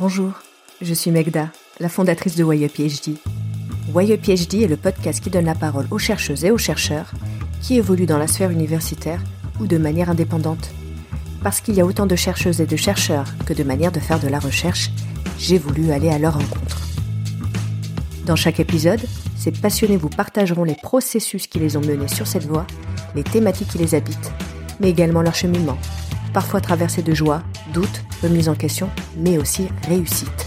Bonjour, je suis Megda, la fondatrice de Why PhD. Why PhD est le podcast qui donne la parole aux chercheuses et aux chercheurs qui évoluent dans la sphère universitaire ou de manière indépendante. Parce qu'il y a autant de chercheuses et de chercheurs que de manières de faire de la recherche, j'ai voulu aller à leur rencontre. Dans chaque épisode, ces passionnés vous partageront les processus qui les ont menés sur cette voie, les thématiques qui les habitent, mais également leur cheminement, parfois traversé de joie, doute, remise en question, mais aussi réussite.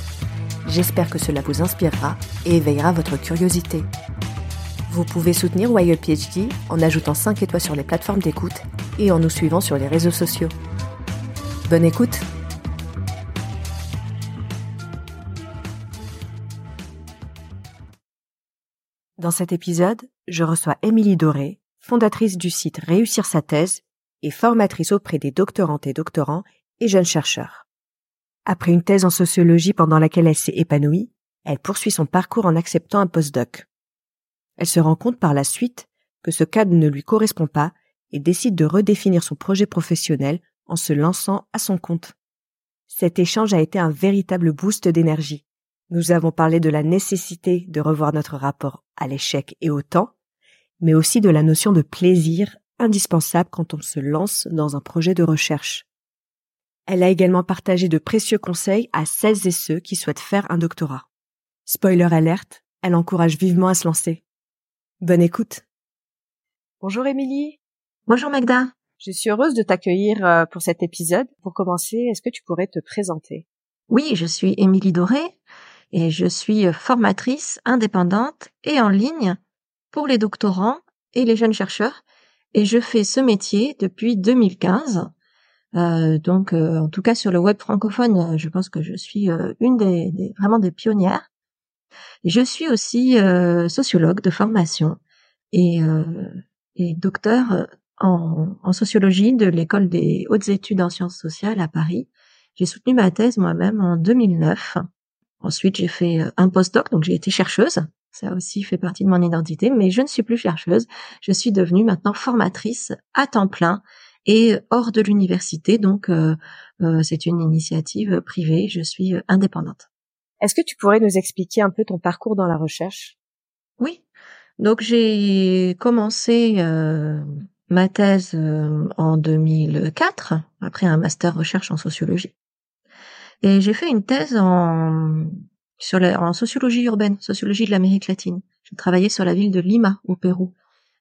J'espère que cela vous inspirera et éveillera votre curiosité. Vous pouvez soutenir YE PhD en ajoutant 5 étoiles sur les plateformes d'écoute et en nous suivant sur les réseaux sociaux. Bonne écoute Dans cet épisode, je reçois Émilie Doré, fondatrice du site Réussir sa thèse et formatrice auprès des doctorantes et doctorants et jeunes chercheurs. Après une thèse en sociologie pendant laquelle elle s'est épanouie, elle poursuit son parcours en acceptant un postdoc. Elle se rend compte par la suite que ce cadre ne lui correspond pas et décide de redéfinir son projet professionnel en se lançant à son compte. Cet échange a été un véritable boost d'énergie. Nous avons parlé de la nécessité de revoir notre rapport à l'échec et au temps, mais aussi de la notion de plaisir indispensable quand on se lance dans un projet de recherche. Elle a également partagé de précieux conseils à celles et ceux qui souhaitent faire un doctorat. Spoiler alerte, elle encourage vivement à se lancer. Bonne écoute. Bonjour Émilie. Bonjour Magda. Je suis heureuse de t'accueillir euh, pour cet épisode. Pour commencer, est-ce que tu pourrais te présenter? Oui, je suis Émilie Doré et je suis formatrice indépendante et en ligne pour les doctorants et les jeunes chercheurs et je fais ce métier depuis 2015 euh, donc, euh, en tout cas sur le web francophone, euh, je pense que je suis une des, vraiment des pionnières. je suis aussi sociologue de formation et, et docteur en, en, sociologie de l'école des hautes études en sciences sociales à Paris. J'ai soutenu ma thèse moi-même en 2009. Ensuite, j'ai fait un postdoc, donc j'ai été chercheuse. Ça aussi fait partie de mon identité, mais je ne suis plus chercheuse. Je suis devenue maintenant formatrice à temps plein et hors de l'université. Donc, euh, euh, c'est une initiative privée. Je suis euh, indépendante. Est-ce que tu pourrais nous expliquer un peu ton parcours dans la recherche? Oui. Donc, j'ai commencé ma thèse en 2004 après un master recherche en sociologie. Et j'ai fait une thèse en sur la, en sociologie urbaine, sociologie de l'Amérique latine. J'ai travaillé sur la ville de Lima au Pérou.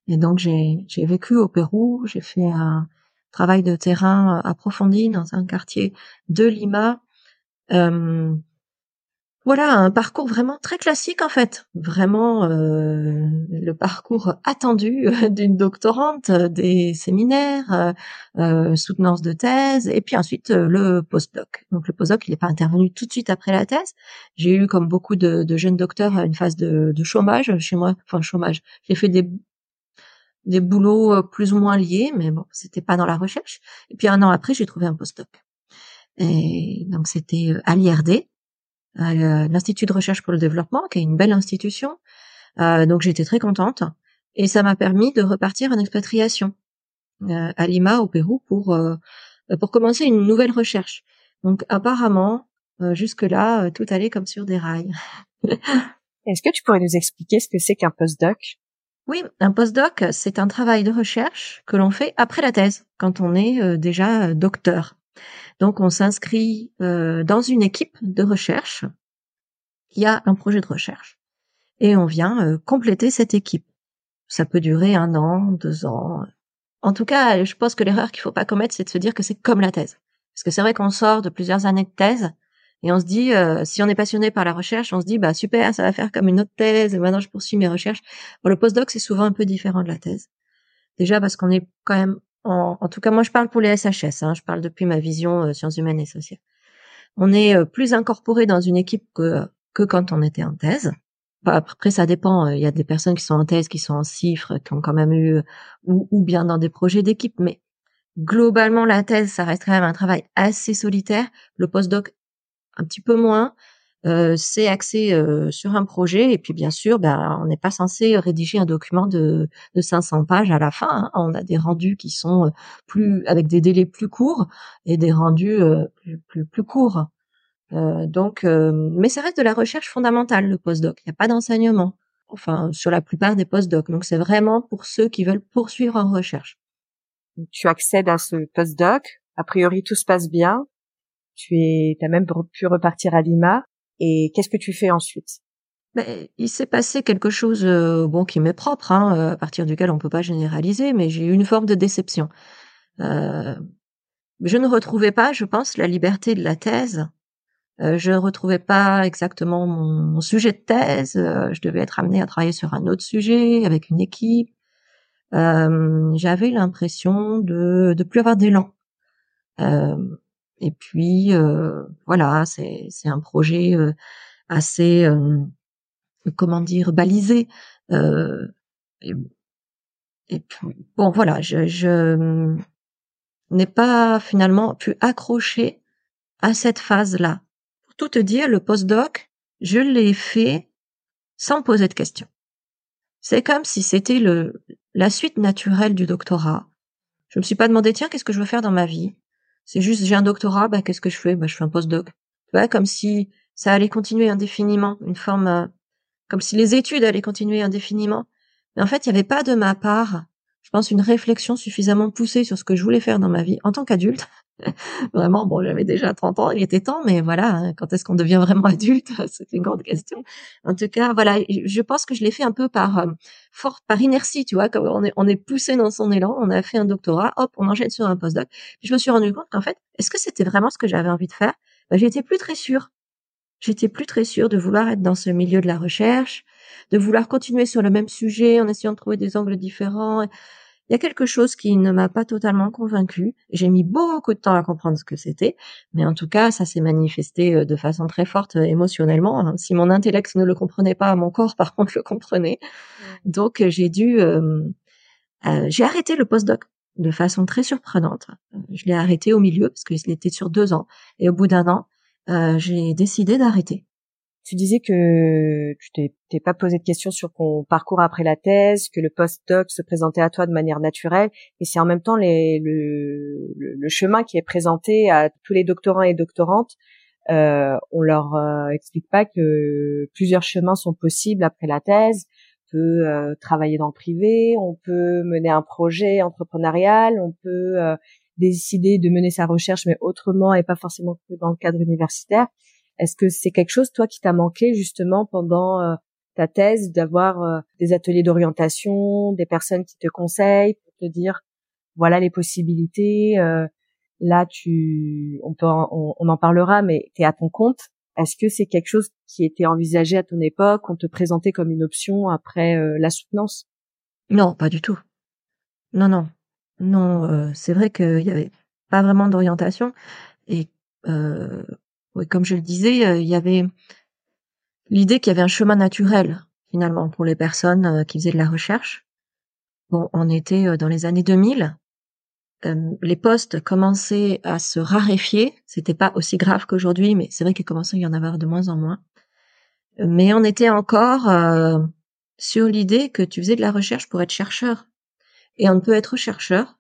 Et donc j'ai vécu au Pérou, j'ai fait un, travail de terrain euh, approfondi dans un quartier de Lima. Euh, voilà, un parcours vraiment très classique en fait, vraiment euh, le parcours attendu d'une doctorante, des séminaires, soutenance de thèse, et puis ensuite le postdoc. Donc le postdoc, il n'est pas intervenu tout de suite après la thèse. J'ai eu, comme beaucoup de, jeunes docteurs, une phase de, chômage chez moi, enfin chômage. J'ai fait des des boulots euh, plus ou moins liés, mais bon, c'était pas dans la recherche. Et puis un an après, j'ai trouvé un postdoc. Et donc c'était euh, à l'IRD, l'Institut de recherche pour le développement, qui est une belle institution. Euh, donc j'étais très contente et ça m'a permis de repartir en expatriation euh, à Lima au Pérou pour euh, pour commencer une nouvelle recherche. Donc apparemment jusque là tout allait comme sur des rails. Est-ce que tu pourrais nous expliquer ce que c'est qu'un postdoc? Oui, un postdoc, c'est un travail de recherche que l'on fait après la thèse, quand on est euh, déjà euh, docteur. Donc on s'inscrit euh, dans une équipe de recherche qui a un projet de recherche et on vient compléter cette équipe. Ça peut durer un an, deux ans. En tout cas, je pense que l'erreur qu'il faut pas commettre, c'est de se dire que c'est comme la thèse. Parce que c'est vrai qu'on sort de plusieurs années de thèse et on se dit, euh, si on est passionné par la recherche, on se dit, bah super, ça va faire comme une autre thèse. Maintenant, je poursuis mes recherches. Bon, le postdoc, c'est souvent un peu différent de la thèse. Déjà parce qu'on est quand même, en, en, tout cas, moi, je parle pour les SHS. Hein, je parle depuis ma vision euh, sciences humaines et sociales. On est euh, plus incorporé dans une équipe que que quand on était en thèse. Bah, après, ça dépend. Il y a des personnes qui sont en thèse, qui sont en cifres, qui ont quand même eu, ou, ou bien dans des projets d'équipe. Mais globalement, la thèse, ça reste quand même un travail assez solitaire. Le postdoc un petit peu moins. Euh, c'est axé euh, sur un projet et puis bien sûr, ben, on n'est pas censé rédiger un document de, de 500 pages à la fin. Hein. On a des rendus qui sont euh, plus avec des délais plus courts et des rendus plus, plus, plus courts donc, mais ça reste de la recherche fondamentale le postdoc. Il n'y a pas d'enseignement, enfin sur la plupart des postdocs. Donc c'est vraiment pour ceux qui veulent poursuivre en recherche. Tu accèdes à ce postdoc. A priori tout se passe bien. Tu as même pu repartir à Lima. Et qu'est-ce que tu fais ensuite? Ben, il s'est passé quelque chose euh, bon qui m'est propre, hein, euh, à partir duquel on peut pas généraliser, mais j'ai eu une forme de déception. Euh, je ne retrouvais pas, je pense, la liberté de la thèse. Je ne retrouvais pas exactement mon, sujet de thèse. je devais être amenée à travailler sur un autre sujet avec une équipe. J'avais l'impression de de plus avoir d'élan. Et puis voilà, c'est un projet assez comment dire, balisé. Euh, et, bon, voilà, je, je n'ai pas finalement pu accrocher à cette phase-là. Pour tout te dire, le postdoc, je l'ai fait sans poser de questions. C'est comme si c'était le la suite naturelle du doctorat. Je me suis pas demandé tiens qu'est-ce que je veux faire dans ma vie? C'est juste j'ai un doctorat, bah qu'est-ce que je fais? Bah je fais un postdoc. Vois, comme si ça allait continuer indéfiniment, une forme euh, comme si les études allaient continuer indéfiniment. Mais en fait, il n'y avait pas de ma part, je pense, une réflexion suffisamment poussée sur ce que je voulais faire dans ma vie en tant qu'adulte. vraiment, bon, j'avais déjà 30 ans, il était temps, mais voilà, hein, quand est-ce qu'on devient vraiment adulte C'est une grande question. En tout cas, voilà, je pense que je l'ai fait un peu par euh, fort, par inertie, tu vois, quand on est, on est poussé dans son élan, on a fait un doctorat, hop, on enchaîne sur un postdoc. Je me suis rendu compte qu'en fait, est-ce que c'était vraiment ce que j'avais envie de faire? Ben, J'étais plus très sûre j'étais plus très sûre de vouloir être dans ce milieu de la recherche, de vouloir continuer sur le même sujet en essayant de trouver des angles différents. Il y a quelque chose qui ne m'a pas totalement convaincue. J'ai mis beaucoup de temps à comprendre ce que c'était, mais en tout cas, ça s'est manifesté euh, de façon très forte euh, émotionnellement. Hein. Si mon intellect ne le comprenait pas, mon corps, par contre, le comprenait. Donc, euh, j'ai dû, j'ai arrêté le postdoc de façon très surprenante. Je l'ai arrêté au milieu parce qu'il était sur deux ans, et au bout d'un an, euh, j'ai décidé d'arrêter. Tu disais que tu t'es pas posé de questions sur ton parcours après la thèse, que le post-doc se présentait à toi de manière naturelle, et c'est en même temps les, le, le, chemin qui est présenté à tous les doctorants et doctorantes. Euh, on leur euh, explique pas que plusieurs chemins sont possibles après la thèse. On peut euh, travailler dans le privé, on peut mener un projet entrepreneurial, on peut euh, décider de mener sa recherche, mais autrement et pas forcément que dans le cadre universitaire. Est-ce que c'est quelque chose, toi, qui t'a manqué justement pendant euh, ta thèse, d'avoir euh, des ateliers d'orientation, des personnes qui te conseillent pour te dire, voilà les possibilités, euh, là tu, on peut, on, en parlera, mais tu es à ton compte. Est-ce que c'est quelque chose qui était envisagé à ton époque, on te présentait comme une option après la soutenance? Non, pas du tout. Non, non. Non, euh, c'est vrai qu'il y avait pas vraiment d'orientation et euh, comme je le disais, euh, il y avait l'idée qu'il y avait un chemin naturel finalement pour les personnes qui faisaient de la recherche. Bon, on était dans les années 2000. les postes commençaient à se raréfier. C'était pas aussi grave qu'aujourd'hui, mais c'est vrai qu'il commençait à y en avoir de moins en moins. Mais on était encore sur l'idée que tu faisais de la recherche pour être chercheur. Et on ne peut être chercheur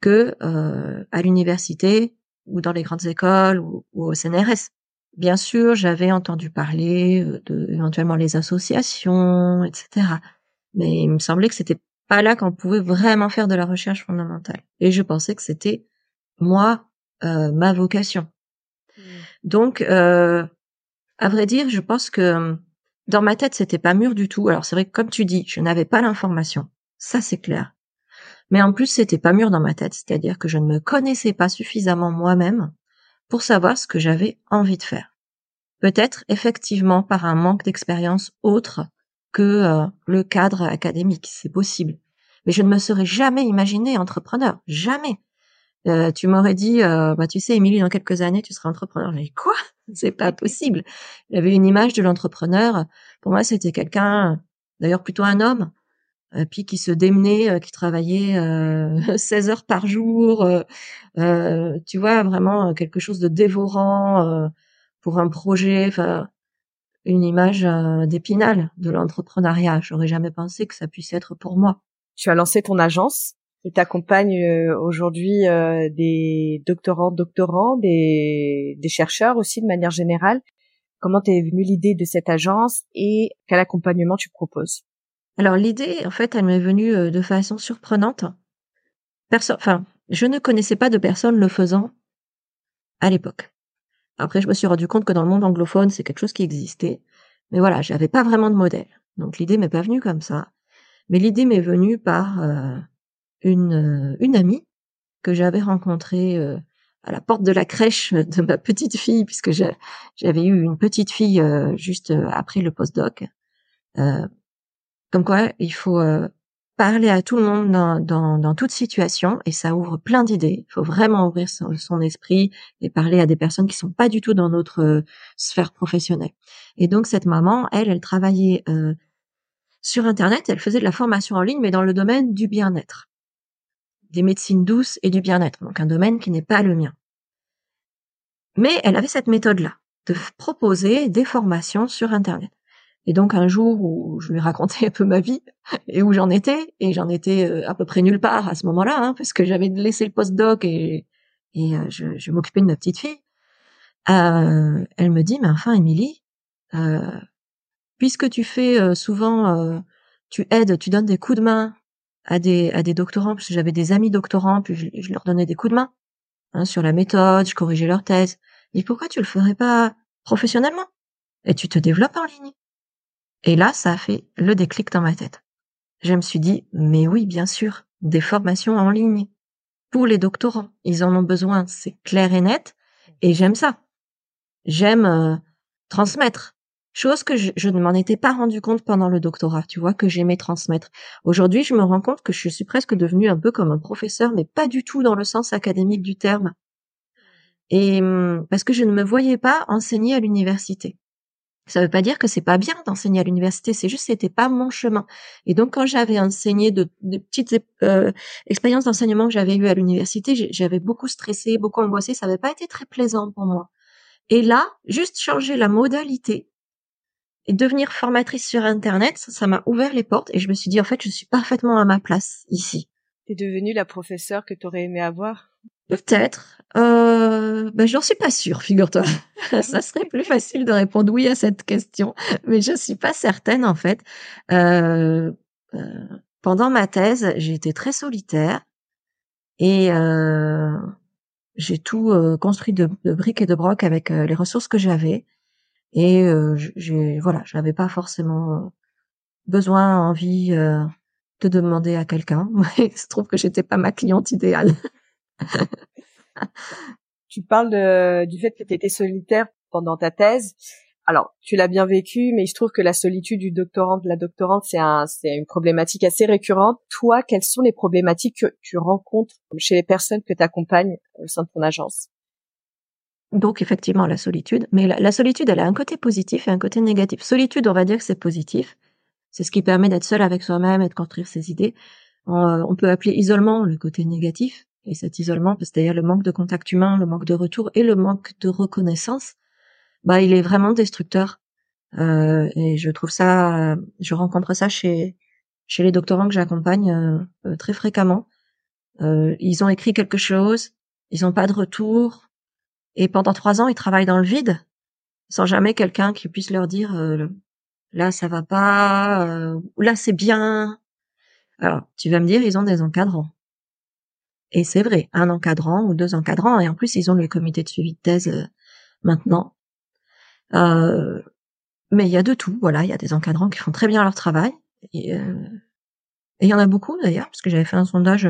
que euh, à l'université ou dans les grandes écoles ou, au CNRS. Bien sûr, j'avais entendu parler euh, de éventuellement les associations, etc. Mais il me semblait que c'était pas là qu'on pouvait vraiment faire de la recherche fondamentale. Et je pensais que c'était moi euh, ma vocation. Mmh. Donc, euh, à vrai dire, je pense que dans ma tête, c'était pas mûr du tout. Alors c'est vrai que comme tu dis, je n'avais pas l'information. Ça c'est clair. Mais en plus, c'était pas mûr dans ma tête, c'est-à-dire que je ne me connaissais pas suffisamment moi-même pour savoir ce que j'avais envie de faire. Peut-être effectivement par un manque d'expérience autre que euh, le cadre académique, c'est possible. Mais je ne me serais jamais imaginé entrepreneur, jamais. Euh, tu m'aurais dit, euh, bah tu sais, Émilie, dans quelques années, tu seras entrepreneur. Mais quoi? C'est pas possible. Il avait une image de l'entrepreneur. Pour moi, c'était quelqu'un, d'ailleurs plutôt un homme, puis qui se démenait, euh, qui travaillait 16 euh, heures par jour, tu vois, vraiment quelque chose de dévorant pour un projet, enfin une image d'épinal de l'entrepreneuriat. J'aurais jamais pensé que ça puisse être pour moi. Tu as lancé ton agence Et t'accompagnes euh, aujourd'hui euh, des doctorants, doctorants, des, des chercheurs aussi de manière générale. Comment t'es venue l'idée de cette agence et quel accompagnement tu proposes? Alors l'idée, en fait, elle m'est venue euh, de façon surprenante. Personne, enfin, je ne connaissais pas de personne le faisant à l'époque. Après, je me suis rendu compte que dans le monde anglophone, c'est quelque chose qui existait. Mais voilà, j'avais pas vraiment de modèle. Donc l'idée m'est pas venue comme ça. Mais l'idée m'est venue par une, euh, une amie que j'avais rencontrée euh, à la porte de la crèche de ma petite fille, puisque j'avais eu une petite fille euh, juste après le postdoc. Comme quoi, il faut parler à tout le monde dans, dans, dans, toute situation et ça ouvre plein d'idées. Il faut vraiment ouvrir son, son, esprit et parler à des personnes qui sont pas du tout dans notre sphère professionnelle. Et donc cette maman, elle, elle travaillait sur Internet, elle faisait de la formation en ligne, mais dans le domaine du bien-être des médecines douces et du bien-être, donc un domaine qui n'est pas le mien. Mais elle avait cette méthode-là, de proposer des formations sur Internet. Et donc un jour où je lui racontais un peu ma vie et où j'en étais, et j'en étais euh, à peu près nulle part à ce moment-là, hein, parce que j'avais laissé le post-doc et, et euh, je, m'occupais de ma petite fille, euh, elle me dit, mais enfin Émilie, puisque tu fais souvent, tu aides, tu donnes des coups de main à des à des doctorants parce que j'avais des amis doctorants puis je, leur donnais des coups de main hein, sur la méthode, je corrigeais leur thèse. Et pourquoi tu le ferais pas professionnellement? Et tu te développes en ligne. Et là, ça a fait le déclic dans ma tête. Je me suis dit, mais oui, bien sûr, des formations en ligne pour les doctorants. Ils en ont besoin, c'est clair et net. Et j'aime ça. J'aime euh, transmettre. Chose que je, ne m'en étais pas rendu compte pendant le doctorat, tu vois, que j'aimais transmettre. Aujourd'hui, je me rends compte que je suis presque devenue un peu comme un professeur, mais pas du tout dans le sens académique du terme. Et hum, parce que je ne me voyais pas enseigner à l'université. Ça veut pas dire que c'est pas bien d'enseigner à l'université, c'est juste que c'était pas mon chemin. Et donc quand j'avais enseigné de, petites euh, expériences d'enseignement que j'avais eues à l'université, j'avais beaucoup stressé, beaucoup angoissé, ça n'avait pas été très plaisant pour moi. Et là, juste changer la modalité, et devenir formatrice sur Internet, ça m'a ouvert les portes et je me suis dit, en fait, je suis parfaitement à ma place ici. T'es devenue la professeure que t'aurais aimé avoir? Peut-être. Euh, ben, j'en suis pas sûre, figure-toi. ça serait plus facile de répondre oui à cette question, mais je suis pas certaine en fait. Euh, euh, pendant ma thèse, j'ai été très solitaire et euh, j'ai tout construit de, briques et de brocs avec les ressources que j'avais. Et j'ai voilà, j'avais pas forcément besoin, envie de demander à quelqu'un. Il se trouve que j'étais pas ma cliente idéale. Tu parles de, du fait que tu étais solitaire pendant ta thèse. Alors, tu l'as bien vécu, mais je trouve que la solitude du doctorant, de la doctorante, c'est un, une problématique assez récurrente. Toi, quelles sont les problématiques que tu rencontres chez les personnes que tu accompagnes au sein de ton agence? Donc effectivement la solitude, mais la, solitude elle a un côté positif et un côté négatif. Solitude, on va dire que c'est positif, c'est ce qui permet d'être seul avec soi-même et de construire ses idées. On, peut appeler isolement le côté négatif, et cet isolement, c'est-à-dire le manque de contact humain, le manque de retour et le manque de reconnaissance, bah il est vraiment destructeur. Euh, et je trouve ça, je rencontre ça chez chez les doctorants que j'accompagne euh, très fréquemment. Euh, ils ont écrit quelque chose, ils n'ont pas de retour, et pendant trois ans, ils travaillent dans le vide, sans jamais quelqu'un qui puisse leur dire euh, là ça va pas, euh, là c'est bien. Alors tu vas me dire ils ont des encadrants. Et c'est vrai, un encadrant ou deux encadrants, et en plus ils ont le comité de suivi de thèse euh, maintenant. mais il y a de tout, voilà, il y a des encadrants qui font très bien leur travail. Et il y en a beaucoup d'ailleurs, parce que j'avais fait un sondage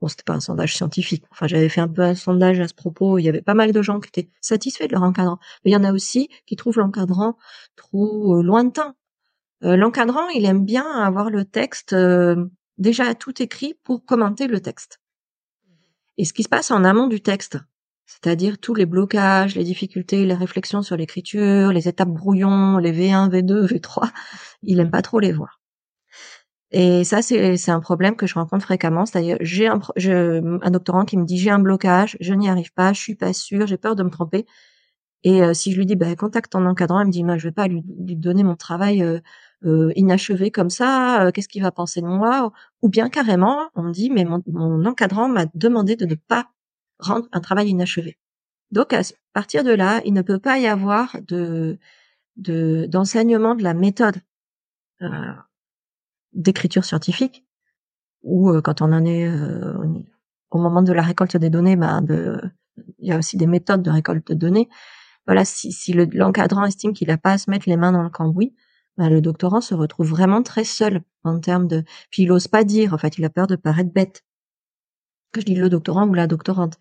Bon, c'était pas un sondage scientifique. Enfin, j'avais fait un peu un sondage à ce propos. Il y avait pas mal de gens qui étaient satisfaits de leur encadrant. Mais il y en a aussi qui trouvent l'encadrant trop euh, lointain. Euh, l'encadrant, il aime bien avoir le texte euh, déjà tout écrit pour commenter le texte. Et ce qui se passe en amont du texte, c'est-à-dire tous les blocages, les difficultés, les réflexions sur l'écriture, les étapes brouillons, les V1, V2, V3, il aime pas trop les voir. Et ça, c'est un problème que je rencontre fréquemment. C'est-à-dire, j'ai un, un doctorant qui me dit j'ai un blocage, je n'y arrive pas, je suis pas sûre, j'ai peur de me tromper. Et euh, si je lui dis bah, contacte ton encadrant, il me dit moi je vais pas lui, lui donner mon travail euh, euh, inachevé comme ça, qu'est-ce qu'il va penser de moi? Ou bien carrément, on me dit, mais mon, mon encadrant m'a demandé de ne pas rendre un travail inachevé. Donc à partir de là, il ne peut pas y avoir de d'enseignement de, la méthode euh, d'écriture scientifique ou euh, quand on en est euh, au moment de la récolte des données, ben de, il y a aussi des méthodes de récolte de données. Voilà, si, si l'encadrant estime qu'il n'a pas à se mettre les mains dans le cambouis, ben le doctorant se retrouve vraiment très seul en termes de. Puis il ose pas dire, en fait, il a peur de paraître bête. Que je dis le doctorant ou la doctorante.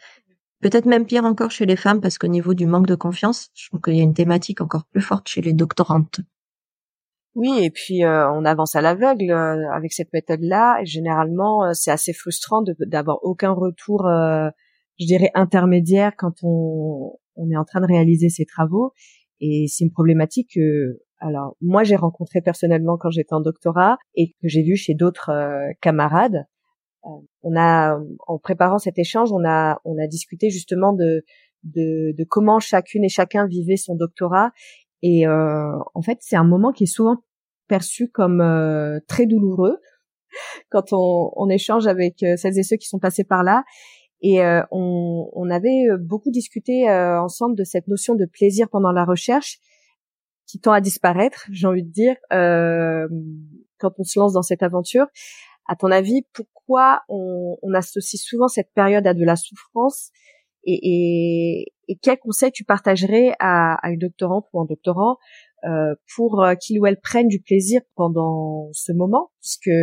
Peut-être même pire encore chez les femmes parce qu'au niveau du manque de confiance, je trouve qu'il y a une thématique encore plus forte chez les doctorantes. Oui, et puis euh, on avance à l'aveugle euh, avec cette méthode-là. Généralement, euh, c'est assez frustrant d'avoir aucun retour, je dirais, intermédiaire quand on, on est en train de réaliser ces travaux. Et c'est une problématique que, alors moi j'ai rencontré personnellement quand j'étais en doctorat et que j'ai vu chez d'autres camarades. on a, en préparant cet échange, on a, on a discuté justement de, de, de comment chacune et chacun vivait son doctorat et euh, en fait, c'est un moment qui est souvent perçu comme euh, très douloureux quand on, on échange avec euh, celles et ceux qui sont passés par là. Et on, on, avait beaucoup discuté ensemble de cette notion de plaisir pendant la recherche qui tend à disparaître, j'ai envie de dire, quand on se lance dans cette aventure. À ton avis, pourquoi on, on associe souvent cette période à de la souffrance et, et, et quel conseil tu partagerais à, à une doctorante ou un doctorant euh, pour euh, qu'il ou elle prenne du plaisir pendant ce moment, puisque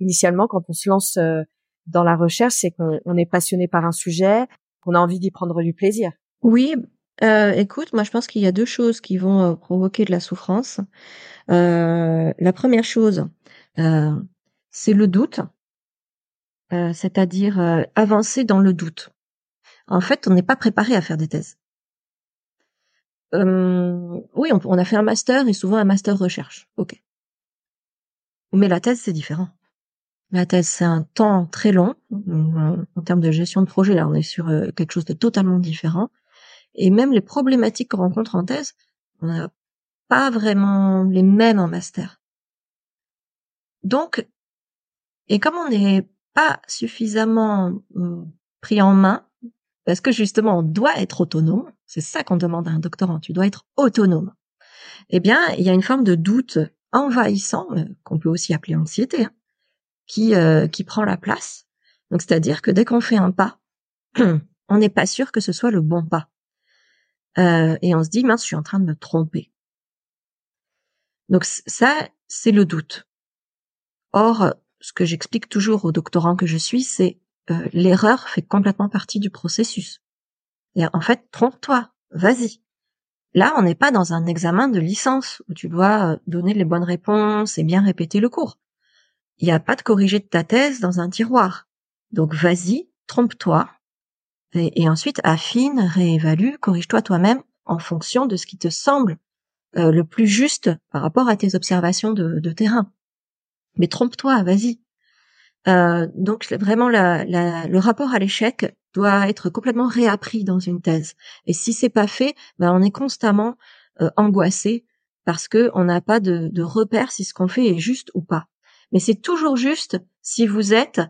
initialement, quand on se lance euh, dans la recherche, c'est qu'on est passionné par un sujet, qu'on a envie d'y prendre du plaisir. Oui, euh, écoute, moi je pense qu'il y a deux choses qui vont provoquer de la souffrance. Euh, la première chose, euh, c'est le doute, c'est-à-dire avancer dans le doute en fait, on n'est pas préparé à faire des thèses. Euh, oui, on, a fait un master et souvent un master recherche. Ok. Mais la thèse, c'est différent. La thèse, c'est un temps très long. Euh, en termes de gestion de projet, là, on est sur euh, quelque chose de totalement différent. Et même les problématiques qu'on rencontre en thèse, on n'a pas vraiment les mêmes en master. Donc, et comme on n'est pas suffisamment pris en main, parce que justement, on doit être autonome. C'est ça qu'on demande à un doctorant. Tu dois être autonome. Eh bien, il y a une forme de doute envahissant, euh, qu'on peut aussi appeler anxiété, hein, qui, euh, qui prend la place. Donc, c'est-à-dire que dès qu'on fait un pas, on n'est pas sûr que ce soit le bon pas. Euh, et on se dit, mince, je suis en train de me tromper. Donc ça, c'est le doute. Or, ce que j'explique toujours aux doctorants que je suis, c'est euh, l'erreur fait complètement partie du processus. Et en fait, trompe-toi, vas-y. Là, on n'est pas dans un examen de licence où tu dois euh, donner les bonnes réponses et bien répéter le cours. Il n'y a pas de corriger de ta thèse dans un tiroir. Donc vas-y, trompe-toi, et, ensuite affine, réévalue, corrige-toi toi-même en fonction de ce qui te semble euh, le plus juste par rapport à tes observations de, terrain. Mais trompe-toi, vas-y. Euh, donc vraiment, le rapport à l'échec doit être complètement réappris dans une thèse. Et si c'est pas fait, ben on est constamment euh, angoissé parce que on n'a pas de repère si ce qu'on fait est juste ou pas. Mais c'est toujours juste si vous êtes,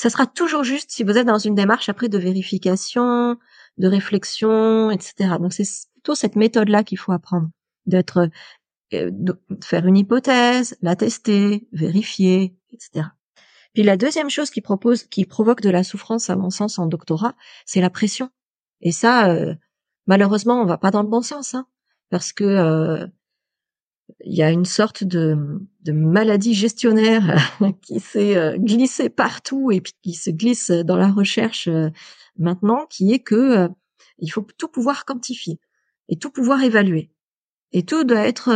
ça sera toujours juste si vous êtes dans une démarche après de vérification, de réflexion, etc. Donc c'est plutôt cette méthode-là qu'il faut apprendre, d'être, euh, de faire une hypothèse, la tester, vérifier, etc. Puis la deuxième chose qui propose, qui provoque de la souffrance, à mon sens, en doctorat, c'est la pression. Et ça, euh, malheureusement, on va pas dans le bon sens, hein, parce que euh, il y a une sorte de, de maladie gestionnaire qui s'est euh, glissée partout et puis qui se glisse dans la recherche maintenant, qui est que il faut tout pouvoir quantifier et tout pouvoir évaluer et tout doit être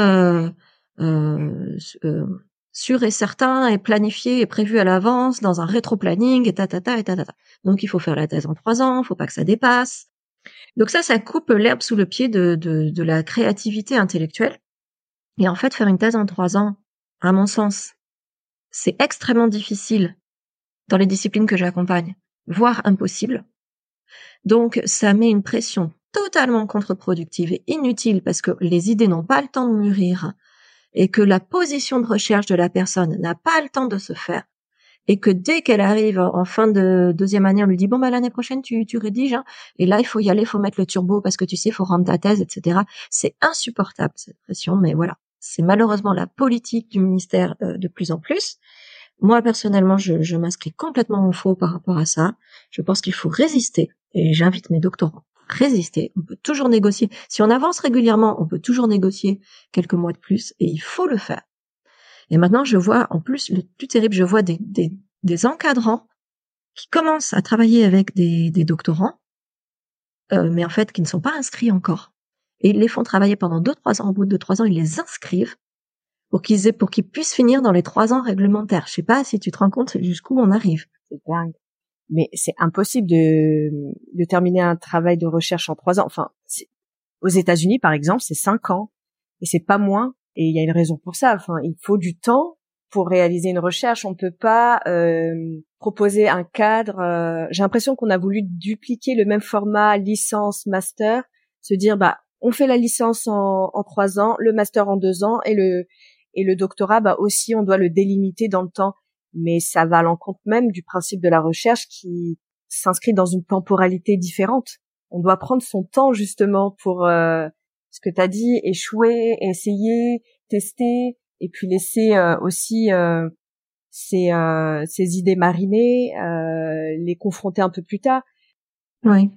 sûr et certain et planifié et prévu à l'avance dans un rétro-planning et tatata et tatata. Donc il faut faire la thèse en trois ans, faut pas que ça dépasse. Donc ça, ça coupe l'herbe sous le pied de, de, de la créativité intellectuelle. Et en fait, faire une thèse en trois ans, à mon sens, c'est extrêmement difficile dans les disciplines que j'accompagne, voire impossible. Donc ça met une pression totalement contre-productive et inutile parce que les idées n'ont pas le temps de mûrir et que la position de recherche de la personne n'a pas le temps de se faire, et que dès qu'elle arrive en fin de deuxième année, on lui dit bon bah l'année prochaine tu, tu rédiges, hein, et là il faut y aller, il faut mettre le turbo parce que tu sais, faut rendre ta thèse, etc. C'est insupportable cette pression, mais voilà, c'est malheureusement la politique du ministère euh, de plus en plus. Moi personnellement, je, je m'inscris complètement en faux par rapport à ça. Je pense qu'il faut résister, et j'invite mes doctorants résister. On peut toujours négocier. Si on avance régulièrement, on peut toujours négocier quelques mois de plus, et il faut le faire. Et maintenant, je vois, en plus, le plus terrible, je vois des, des, des encadrants qui commencent à travailler avec des, des doctorants, euh, mais en fait, qui ne sont pas inscrits encore. Et ils les font travailler pendant deux, trois ans. Au bout de trois ans, ils les inscrivent pour qu'ils aient, pour qu'ils puissent finir dans les trois ans réglementaires. Je sais pas si tu te rends compte jusqu'où on arrive. C'est dingue. Mais c'est impossible de, de terminer un travail de recherche en trois ans. Enfin, aux États-Unis, par exemple, c'est cinq ans. Et c'est pas moins et il y a une raison pour ça. Enfin, il faut du temps pour réaliser une recherche. On peut pas euh, proposer un cadre. Euh, j'ai l'impression qu'on a voulu dupliquer le même format licence master, se dire bah on fait la licence en, en trois ans, le master en deux ans et le et le doctorat bah aussi on doit le délimiter dans le temps. Mais ça va à l'encontre même du principe de la recherche qui s'inscrit dans une temporalité différente. On doit prendre son temps justement pour euh, ce que tu as dit, échouer, essayer, tester, et puis laisser euh, aussi euh, ces, euh, idées marinées, euh, les confronter un peu plus tard. Oui.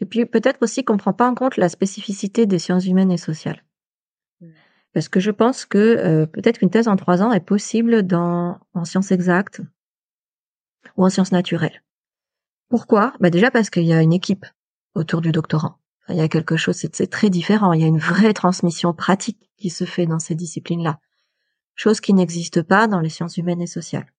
Et puis peut-être aussi qu'on prend pas en compte la spécificité des sciences humaines et sociales. Parce que je pense que peut-être qu'une thèse en trois ans est possible dans en sciences exactes ou en sciences naturelles. Pourquoi? Bah Déjà parce qu'il y a une équipe autour du doctorant. Il y a quelque chose, c'est très différent. Il y a une vraie transmission pratique qui se fait dans ces disciplines-là. Chose qui n'existe pas dans les sciences humaines et sociales.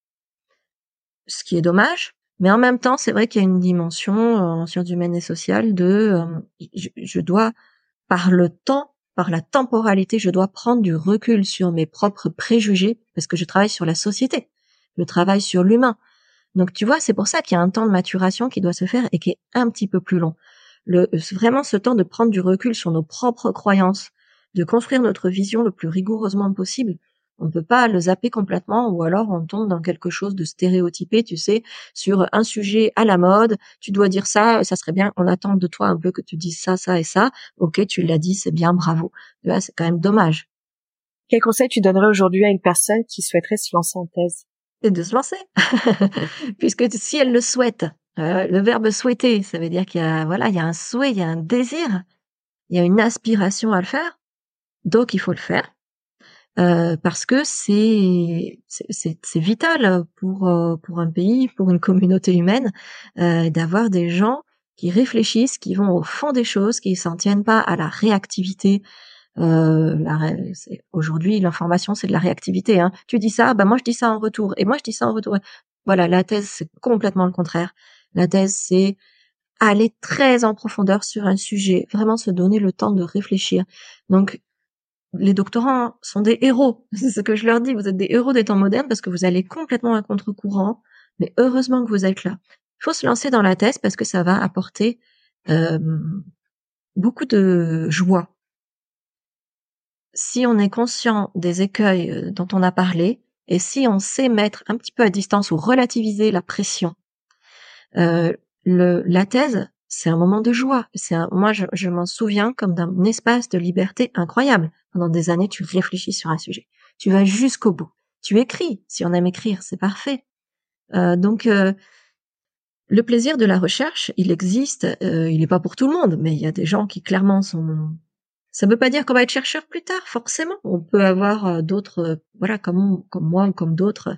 Ce qui est dommage, mais en même temps, c'est vrai qu'il y a une dimension euh, en sciences humaines et sociales de, euh, je, dois, par le temps, par la temporalité, je dois prendre du recul sur mes propres préjugés parce que je travaille sur la société, je travaille sur l'humain. Donc tu vois, c'est pour ça qu'il y a un temps de maturation qui doit se faire et qui est un petit peu plus long le, vraiment ce temps de prendre du recul sur nos propres croyances, de construire notre vision le plus rigoureusement possible. On peut pas le zapper complètement ou alors on tombe dans quelque chose de stéréotypé, tu sais, sur un sujet à la mode, tu dois dire ça, ça serait bien, on attend de toi un peu que tu dises ça, ça et ça. Ok, tu l'as dit, c'est bien, bravo. Là, c'est quand même dommage. Quel conseil tu donnerais aujourd'hui à une personne qui souhaiterait se lancer en thèse? C'est de se lancer. Puisque si elle le souhaite, euh, le verbe souhaiter, ça veut dire qu'il y a, voilà, il y a un souhait, il y a un désir, il y a une aspiration à le faire, donc il faut le faire. Euh, parce que c'est vital pour euh, pour un pays, pour une communauté humaine, d'avoir des gens qui réfléchissent, qui vont au fond des choses, qui s'en tiennent pas à la réactivité. Aujourd'hui, l'information c'est de la réactivité. Hein. Tu dis ça, bah moi je dis ça en retour, et moi je dis ça en retour. Voilà, la thèse c'est complètement le contraire. La thèse, c'est aller très en profondeur sur un sujet, vraiment se donner le temps de réfléchir. Donc, les doctorants sont des héros. C'est ce que je leur dis. Vous êtes des héros des temps modernes parce que vous allez complètement à contre-courant. Mais heureusement que vous êtes là. Il faut se lancer dans la thèse parce que ça va apporter euh, beaucoup de joie. Si on est conscient des écueils euh, dont on a parlé et si on sait mettre un petit peu à distance ou relativiser la pression euh, la thèse, c'est un moment de joie. C'est moi, je, je m'en souviens comme d'un espace de liberté incroyable. Pendant des années, tu réfléchis sur un sujet, tu vas jusqu'au bout, tu écris. Si on aime écrire, c'est parfait. Euh, donc, euh, le plaisir de la recherche, il existe. Euh, il n'est pas pour tout le monde, mais il y a des gens qui clairement sont. Ça ne veut pas dire qu'on va être chercheur plus tard, forcément. On peut avoir euh, d'autres, voilà, comme comme moi ou comme d'autres,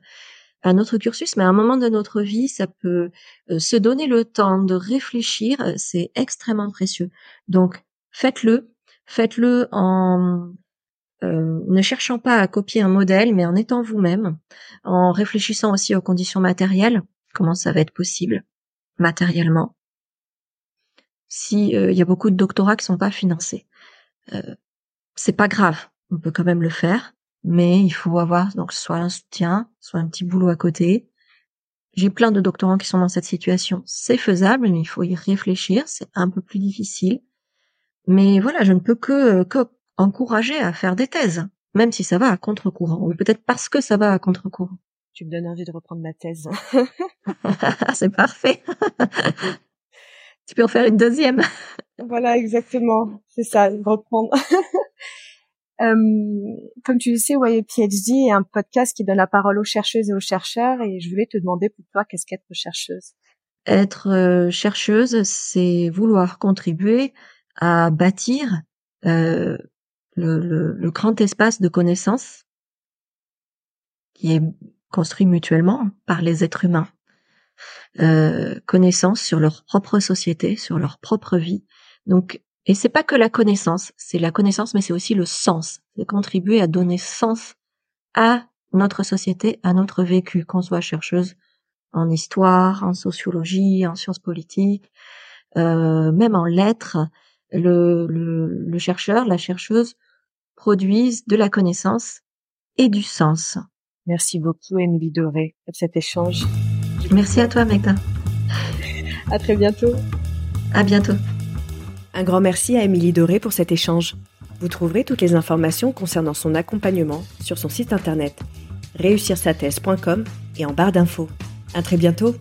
un autre cursus, mais à un moment de notre vie, ça peut euh, se donner le temps de réfléchir, euh, c'est extrêmement précieux. Donc, faites-le, faites-le en euh, ne cherchant pas à copier un modèle, mais en étant vous-même, en réfléchissant aussi aux conditions matérielles, comment ça va être possible matériellement. Si il y a beaucoup de doctorats qui sont pas financés, c'est pas grave, on peut quand même le faire mais il faut avoir donc soit un soutien, soit un petit boulot à côté. J'ai plein de doctorants qui sont dans cette situation. C'est faisable, mais il faut y réfléchir. C'est un peu plus difficile. Mais voilà, je ne peux que, que encourager à faire des thèses. même si ça va à contre-courant, ou peut-être parce que ça va à contre-courant. Tu me donnes envie de reprendre ma thèse. c'est parfait. tu peux en faire une deuxième. voilà, exactement. C'est ça, reprendre. Euh, comme tu le sais, PhD est un podcast qui donne la parole aux chercheuses et aux chercheurs et je voulais te demander pour toi qu'est-ce qu'être chercheuse? Être euh, chercheuse, c'est vouloir contribuer à bâtir euh, le, le, le, grand espace de connaissances qui est construit mutuellement par les êtres humains. Euh, connaissance sur leur propre société, sur leur propre vie. Donc et c'est pas que la connaissance, c'est la connaissance, mais c'est aussi le sens. C'est contribuer à donner sens à notre société, à notre vécu, qu'on soit chercheuse en histoire, en sociologie, en sciences politiques, euh, même en lettres. Le, le, chercheur, la chercheuse produisent de la connaissance et du sens. Merci beaucoup, Émilie Doré, pour cet échange. Merci à toi, Megda. à très bientôt. À bientôt. Un grand merci à Émilie Doré pour cet échange. Vous trouverez toutes les informations concernant son accompagnement sur son site internet réussirsathèse.com et en barre d'infos. À très bientôt!